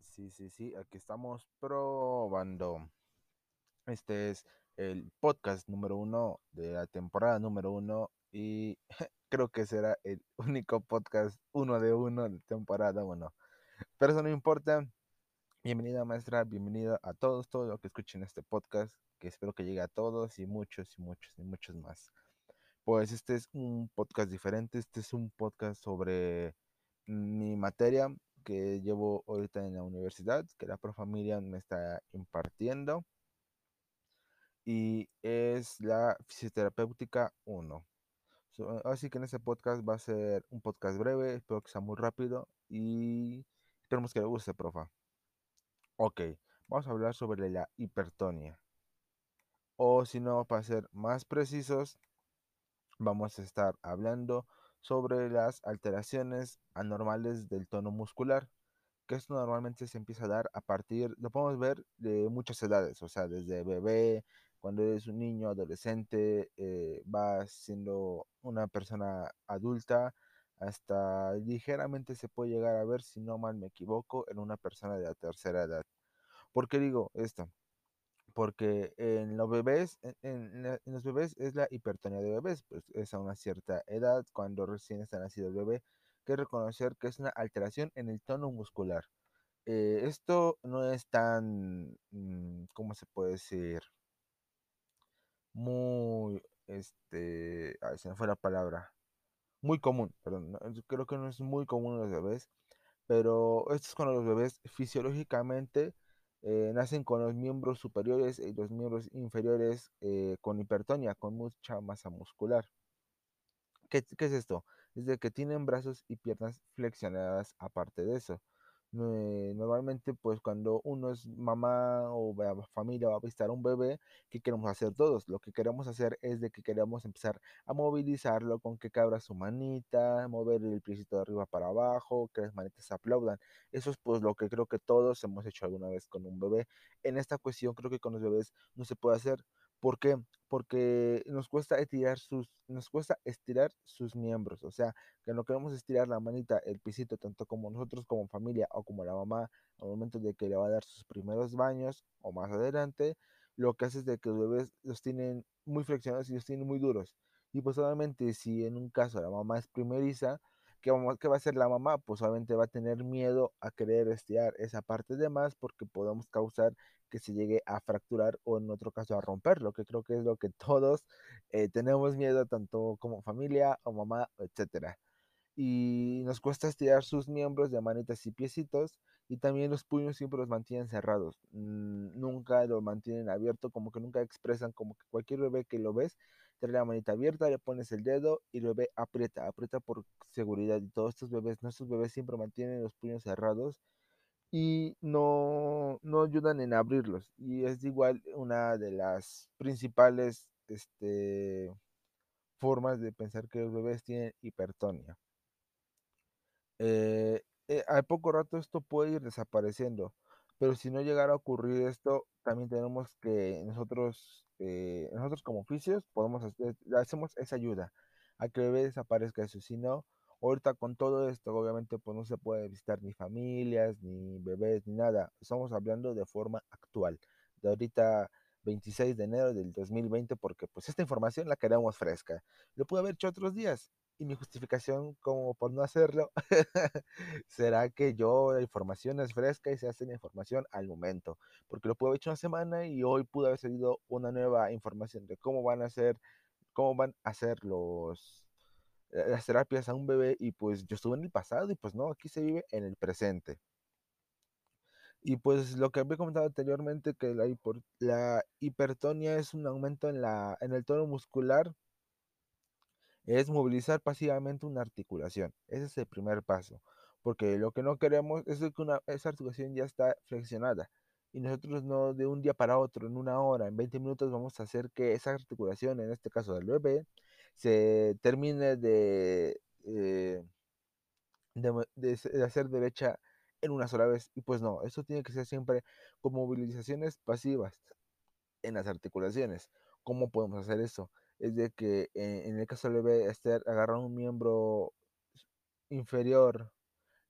Sí, sí, sí, aquí estamos probando. Este es el podcast número uno de la temporada número uno y creo que será el único podcast uno de uno de temporada uno. Pero eso no importa. Bienvenida maestra, bienvenida a todos, todos los que escuchen este podcast, que espero que llegue a todos y muchos y muchos y muchos más. Pues este es un podcast diferente, este es un podcast sobre mi materia que llevo ahorita en la universidad, que la Profamilia me está impartiendo. Y es la fisioterapéutica 1. así que en este podcast va a ser un podcast breve, espero que sea muy rápido y esperemos que le guste, profa. Ok, vamos a hablar sobre la hipertonia. O si no, para ser más precisos, vamos a estar hablando sobre las alteraciones anormales del tono muscular, que esto normalmente se empieza a dar a partir, lo podemos ver de muchas edades, o sea, desde bebé, cuando eres un niño, adolescente, eh, vas siendo una persona adulta, hasta ligeramente se puede llegar a ver, si no mal me equivoco, en una persona de la tercera edad. ¿Por qué digo esto? Porque en los bebés, en, los bebés es la hipertonía de bebés, pues es a una cierta edad, cuando recién está nacido el bebé, que reconocer que es una alteración en el tono muscular. Eh, esto no es tan, mm, ¿cómo se puede decir? Muy, este, ay, se me fue la palabra, muy común, perdón, creo que no es muy común en los bebés, pero esto es cuando los bebés fisiológicamente eh, nacen con los miembros superiores y los miembros inferiores eh, con hipertonia, con mucha masa muscular. ¿Qué, ¿Qué, es esto? Es de que tienen brazos y piernas flexionadas aparte de eso. Eh, normalmente pues cuando uno es mamá o familia va a visitar un bebé, ¿qué queremos hacer todos? Lo que queremos hacer es de que queremos empezar a movilizarlo con que cabra su manita, mover el piecito de arriba para abajo, que las manitas aplaudan. Eso es pues lo que creo que todos hemos hecho alguna vez con un bebé. En esta cuestión creo que con los bebés no se puede hacer. ¿Por qué? Porque nos cuesta estirar sus, nos cuesta estirar sus miembros. O sea, que no queremos estirar la manita, el pisito, tanto como nosotros como familia o como la mamá al momento de que le va a dar sus primeros baños o más adelante, lo que hace es de que los bebés los tienen muy flexionados y los tienen muy duros. Y pues si en un caso la mamá es primeriza, ¿Qué, va a hacer la mamá? Pues obviamente va a tener miedo a querer estirar esa parte de más porque podemos causar que se llegue a fracturar o en otro caso a romperlo, que creo que es lo que todos eh, tenemos miedo, tanto como familia o mamá, etcétera y nos cuesta estirar sus miembros de manitas y piecitos y también los puños siempre los mantienen cerrados, nunca lo mantienen abierto, como que nunca expresan, como que cualquier bebé que lo ves, trae la manita abierta, le pones el dedo y el bebé aprieta, aprieta por seguridad y todos estos bebés, nuestros bebés siempre mantienen los puños cerrados y no, no ayudan en abrirlos y es igual una de las principales este, formas de pensar que los bebés tienen hipertonia. Eh, eh, a poco rato esto puede ir desapareciendo, pero si no llegara a ocurrir esto, también tenemos que nosotros, eh, nosotros como oficios, podemos hacer, hacemos esa ayuda a que el bebé desaparezca eso. Si no, ahorita con todo esto, obviamente, pues no se puede visitar ni familias, ni bebés, ni nada. Estamos hablando de forma actual, de ahorita 26 de enero del 2020, porque pues esta información la queremos fresca. Lo pude haber hecho otros días, y mi justificación como por no hacerlo será que yo la información es fresca y se hace la información al momento, porque lo pude haber hecho una semana y hoy pudo haber salido una nueva información de cómo van a ser, cómo van a ser los eh, las terapias a un bebé y pues yo estuve en el pasado y pues no, aquí se vive en el presente. Y pues lo que había comentado anteriormente, que la, la hipertonia es un aumento en, la, en el tono muscular es movilizar pasivamente una articulación. Ese es el primer paso, porque lo que no queremos es que una, esa articulación ya está flexionada y nosotros no de un día para otro, en una hora, en 20 minutos vamos a hacer que esa articulación, en este caso del bebé, se termine de, eh, de, hacer derecha en una sola vez. Y pues no, eso tiene que ser siempre con movilizaciones pasivas en las articulaciones. ¿Cómo podemos hacer eso? Es de que eh, en el caso del bebé estar agarrando un miembro inferior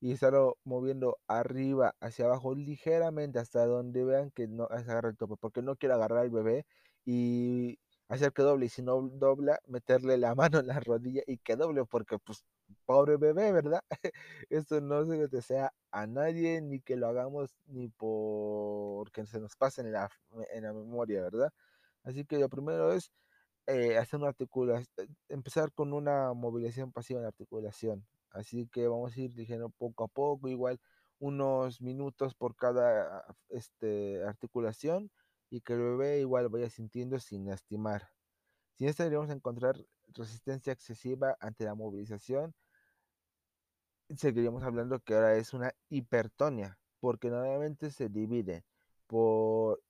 y estarlo moviendo arriba hacia abajo ligeramente hasta donde vean que no se agarra el tope, porque no quiero agarrar al bebé y hacer que doble y si no dobla, meterle la mano en la rodilla y que doble, porque pues pobre bebé, ¿verdad? Esto no se le desea a nadie ni que lo hagamos ni porque se nos pase en la, en la memoria, ¿verdad? Así que lo primero es eh, hacer una articulación, eh, empezar con una movilización pasiva en la articulación. Así que vamos a ir diciendo poco a poco, igual unos minutos por cada este, articulación y que el bebé igual vaya sintiendo sin lastimar. Sin esto deberíamos encontrar resistencia excesiva ante la movilización. Seguiríamos hablando que ahora es una hipertonia, porque normalmente se divide por,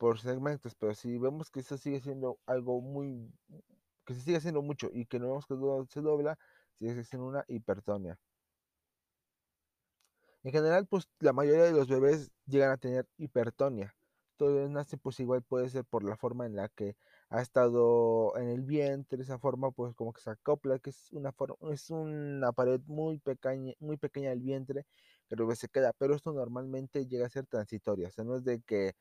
por segmentos, pero si vemos que eso sigue siendo algo muy, que se sigue haciendo mucho y que no vemos que se dobla, sigue siendo una hipertonia. En general, pues la mayoría de los bebés llegan a tener hipertonia. Todo nace pues igual puede ser por la forma en la que ha estado en el vientre, esa forma pues como que se acopla, que es una forma, es una pared muy pequeña, muy pequeña del vientre, que el se queda, pero esto normalmente llega a ser transitorio, o sea, no es de que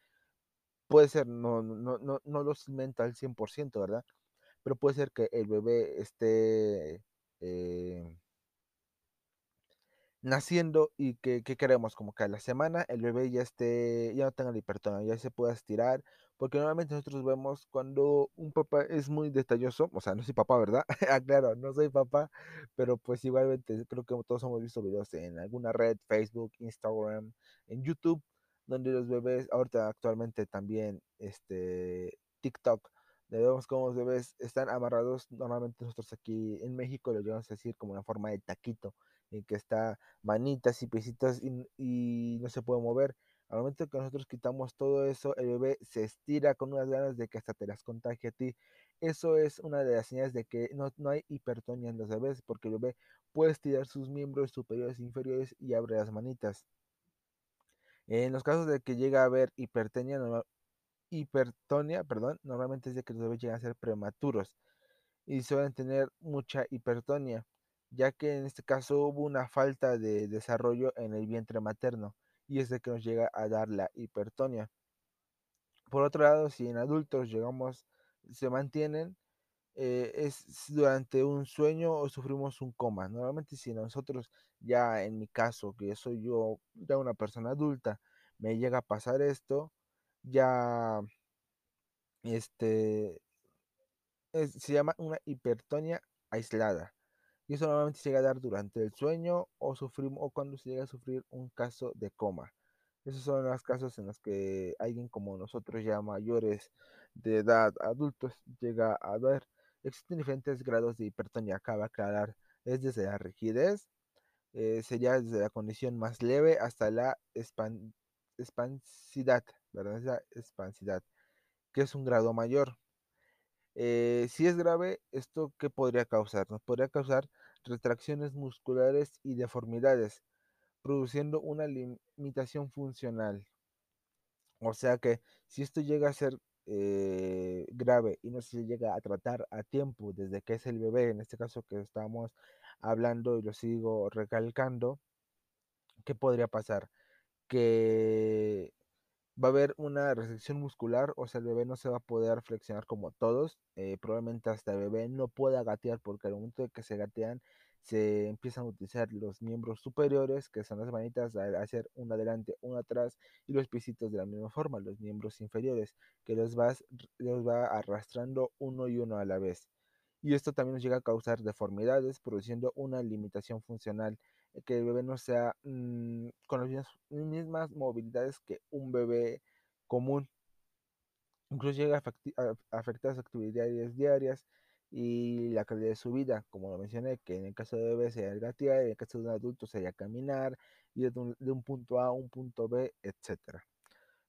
puede ser, no, no, no, no lo cimenta al 100%, ¿verdad? Pero puede ser que el bebé esté eh, naciendo y que, queremos como que a la semana el bebé ya esté, ya no tenga la ya se pueda estirar, porque normalmente nosotros vemos cuando un papá es muy detalloso, o sea, no soy papá, ¿verdad? ah, claro, no soy papá, pero pues igualmente creo que todos hemos visto videos en alguna red, Facebook, Instagram, en YouTube, donde los bebés, ahorita actualmente también, este, TikTok, vemos cómo los bebés están amarrados, normalmente nosotros aquí en México lo llevamos a decir como una forma de taquito, en que está manitas y piecitas y, no se puede mover. Al momento que nosotros quitamos todo eso, el bebé se estira con unas ganas de que hasta te las contagie a ti. Eso es una de las señales de que no, no hay hipertonia en los bebés, porque el bebé puede estirar sus miembros superiores e inferiores y abre las manitas. En los casos de que llega a haber hipertonia, perdón, normalmente es de que los bebés llegan a ser prematuros y suelen tener mucha hipertonia ya que en este caso hubo una falta de desarrollo en el vientre materno y es de que nos llega a dar la hipertonia. Por otro lado, si en adultos llegamos, se mantienen, eh, es durante un sueño o sufrimos un coma. Normalmente si nosotros ya en mi caso, que soy yo ya una persona adulta, me llega a pasar esto, ya este se llama una hipertonia aislada. Y eso normalmente se llega a dar durante el sueño o, sufrimos, o cuando se llega a sufrir un caso de coma. Esos son los casos en los que alguien como nosotros ya mayores de edad, adultos, llega a ver. Existen diferentes grados de hipertonía, acaba de aclarar. Es desde la rigidez, eh, sería desde la condición más leve hasta la expansidad, ¿verdad? la expansidad, que es un grado mayor. Eh, si es grave, ¿esto qué podría causar? Nos podría causar retracciones musculares y deformidades, produciendo una limitación funcional. O sea que si esto llega a ser eh, grave y no se llega a tratar a tiempo desde que es el bebé, en este caso que estamos hablando y lo sigo recalcando, ¿qué podría pasar? Que va a haber una restricción muscular, o sea, el bebé no se va a poder flexionar como todos. Eh, probablemente hasta el bebé no pueda gatear porque al momento de que se gatean se empiezan a utilizar los miembros superiores, que son las manitas, a hacer una adelante, una atrás, y los piecitos de la misma forma, los miembros inferiores, que los, vas, los va arrastrando uno y uno a la vez. Y esto también nos llega a causar deformidades, produciendo una limitación funcional que el bebé no sea mm, con las mismas, movilidades que un bebé común. Incluso llega a, afectar sus actividades diarias y la calidad de su vida, como lo mencioné, que en el caso de bebé sería el gatear, en el caso de un adulto sería caminar, ir de un, de un punto A a un punto B, etcétera.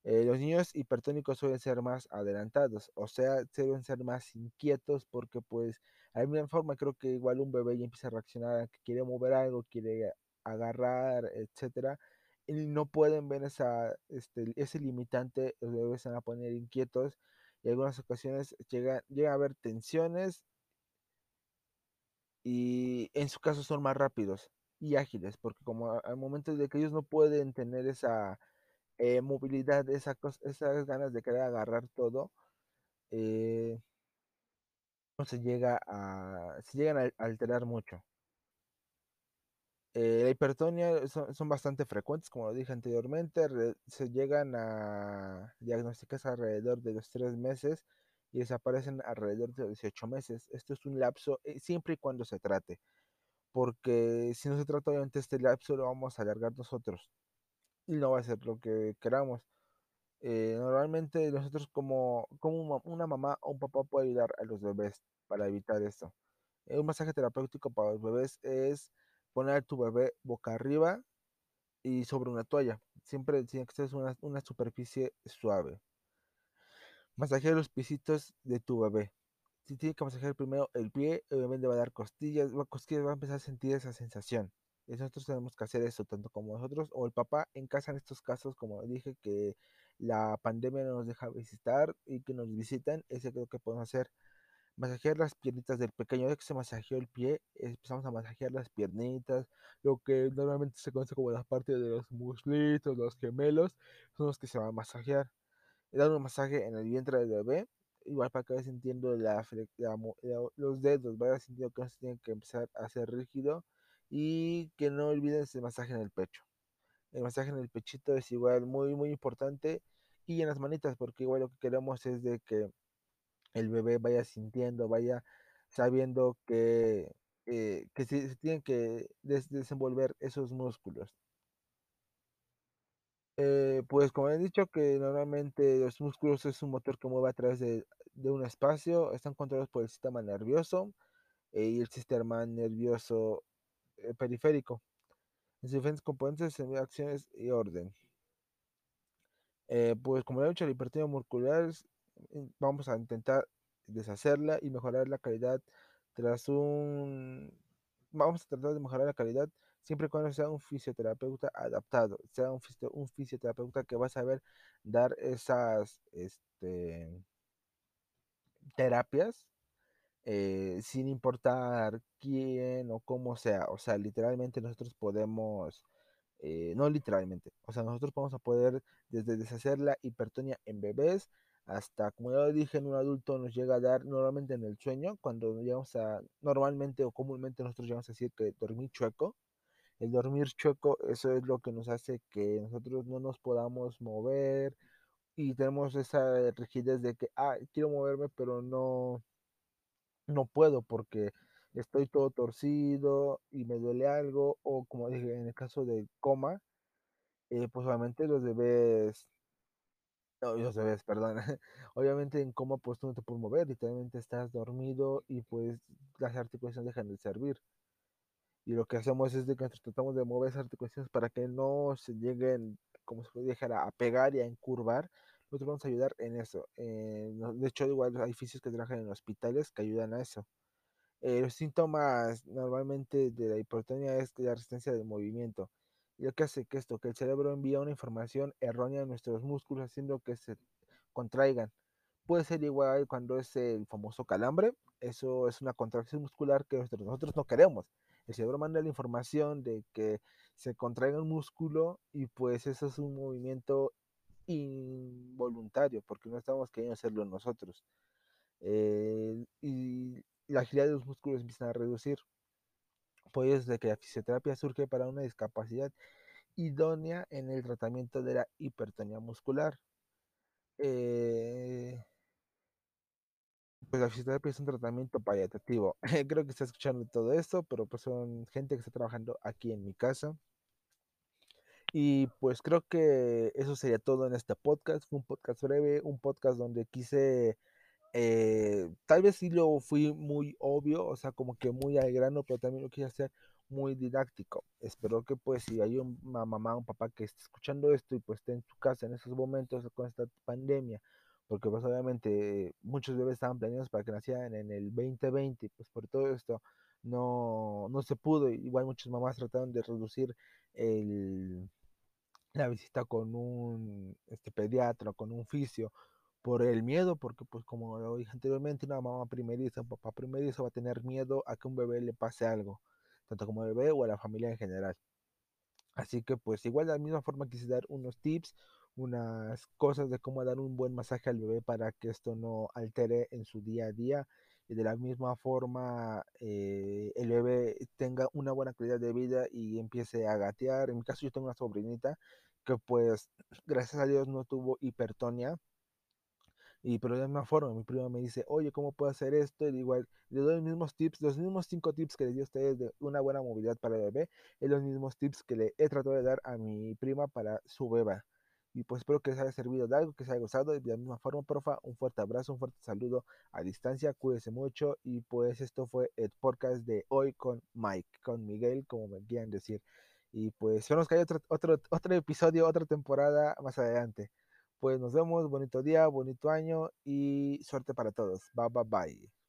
Eh, los niños hipertónicos suelen ser más adelantados, o sea, suelen ser más inquietos porque pues a la misma forma creo que igual un bebé ya empieza a reaccionar, que quiere mover algo, quiere agarrar, etcétera, y no pueden ver esa, este, ese limitante, los bebés se van a poner inquietos y en algunas ocasiones llega, llega a haber tensiones y en su caso son más rápidos. y ágiles, porque como al momento de que ellos no pueden tener esa eh, movilidad, esa esas ganas de querer agarrar todo, eh, no se llega a, se llegan a alterar mucho. Eh, la hipertonia son, son, bastante frecuentes, como lo dije anteriormente, se llegan a diagnosticar alrededor de los tres meses y desaparecen alrededor de 18 meses. Esto es un lapso eh, siempre y cuando se trate, porque si no se trata obviamente este lapso lo vamos a alargar nosotros y no va a ser lo que queramos. Eh, normalmente nosotros como, como una mamá o un papá puede ayudar a los bebés para evitar esto. Eh, un masaje terapéutico para los bebés es poner a tu bebé boca arriba y sobre una toalla. Siempre tiene que ser una, una superficie suave. Masajear los pisitos de tu bebé. Si tiene que masajear primero el pie, le va a dar costillas, va, costillas, va a empezar a sentir esa sensación. Y nosotros tenemos que hacer eso, tanto como nosotros o el papá en casa en estos casos, como dije, que la pandemia no nos deja visitar y que nos visitan, ese creo que podemos hacer. Masajear las piernitas del pequeño, ya que se masajeó el pie, empezamos a masajear las piernitas, lo que normalmente se conoce como la parte de los muslitos, los gemelos, son los que se van a masajear. Dar un masaje en el vientre del bebé, igual para que vaya sintiendo los dedos, vaya sintiendo que no se tiene que empezar a hacer rígido y que no olviden ese masaje en el pecho. El masaje en el pechito es igual muy muy importante y en las manitas porque igual lo que queremos es de que el bebé vaya sintiendo, vaya sabiendo que, eh, que se, tienen que des desenvolver esos músculos. Eh, pues como he dicho que normalmente los músculos es un motor que mueve a través de, de un espacio, están controlados por el sistema nervioso eh, y el sistema nervioso eh, periférico. En sus diferentes componentes, acciones y orden. Eh, pues como he dicho, la hipertensión muscular mm, vamos a intentar deshacerla y mejorar la calidad tras un... Vamos a tratar de mejorar la calidad siempre y cuando sea un fisioterapeuta adaptado, sea un, un fisioterapeuta que va a saber dar esas este, terapias eh, sin importar quién o cómo sea. O sea, literalmente nosotros podemos, eh, no literalmente, o sea, nosotros vamos a poder desde deshacer la hipertonia en bebés hasta, como ya dije, en un adulto nos llega a dar normalmente en el sueño, cuando llegamos a, normalmente o comúnmente nosotros llegamos a decir que dormir chueco. El dormir chueco, eso es lo que nos hace que nosotros no nos podamos mover y tenemos esa rigidez de que, ah, quiero moverme, pero no, no puedo porque estoy todo torcido y me duele algo, o como dije, en el caso de coma, eh, pues obviamente los bebés, no, los bebés, perdón, obviamente en coma pues tú no te puedes mover, literalmente estás dormido y pues las articulaciones dejan de servir. Y lo que hacemos es de que tratamos de mover esas articulaciones para que no se lleguen, como se puede dejar, a pegar y a encurvar, nosotros vamos a ayudar en eso. Eh, de hecho, igual hay fisios que trabajan en hospitales que ayudan a eso. Eh, los síntomas normalmente de la hipotonia es la resistencia del movimiento. Y lo que hace que esto, que el cerebro envía una información errónea a nuestros músculos haciendo que se contraigan. Puede ser igual cuando es el famoso calambre. Eso es una contracción muscular que nosotros no queremos. El cerebro manda la información de que se contraiga un músculo y pues eso es un movimiento involuntario, porque no estamos queriendo hacerlo nosotros. Eh, y la agilidad de los músculos empieza a reducir. Pues de que la fisioterapia surge para una discapacidad idónea en el tratamiento de la hipertonía muscular. Eh, pues la fisioterapia es un tratamiento paliativo. Creo que está escuchando todo esto, pero pues son gente que está trabajando aquí en mi casa. Y pues creo que eso sería todo en este podcast. Fue un podcast breve, un podcast donde quise, eh, tal vez sí lo fui muy obvio, o sea, como que muy al grano, pero también lo quise hacer muy didáctico. Espero que pues si hay una mamá, un papá que esté escuchando esto y pues esté en su casa en esos momentos con esta pandemia, porque pues obviamente muchos bebés estaban planeados para que nacieran en el 2020, pues por todo esto no, no se pudo. Igual muchas mamás trataron de reducir el la visita con un este, pediatra, con un fisio, por el miedo, porque pues como lo dije anteriormente, una mamá primeriza, un papá primerizo va a tener miedo a que un bebé le pase algo. tanto como al bebé o a la familia en general. Así que pues igual de la misma forma quise dar unos tips, unas cosas de cómo dar un buen masaje al bebé para que esto no altere en su día a día y de la misma forma eh, el bebé tenga una buena calidad de vida y empiece a gatear. En mi caso yo tengo una sobrinita que pues gracias a Dios no tuvo hipertonia. Y pero de la misma forma, mi prima me dice, oye, ¿cómo puedo hacer esto? Y igual le doy los mismos tips, los mismos cinco tips que le di a ustedes de una buena movilidad para el bebé, y los mismos tips que le he tratado de dar a mi prima para su beba. Y pues espero que les haya servido de algo, que se haya gustado. Y de la misma forma, porfa, un fuerte abrazo, un fuerte saludo a distancia. Cuídense mucho. Y pues esto fue el podcast de hoy con Mike, con Miguel, como me quieran decir. Y pues esperamos que haya otro, otro, otro episodio, otra temporada más adelante. Pues nos vemos, bonito día, bonito año y suerte para todos. Bye bye bye.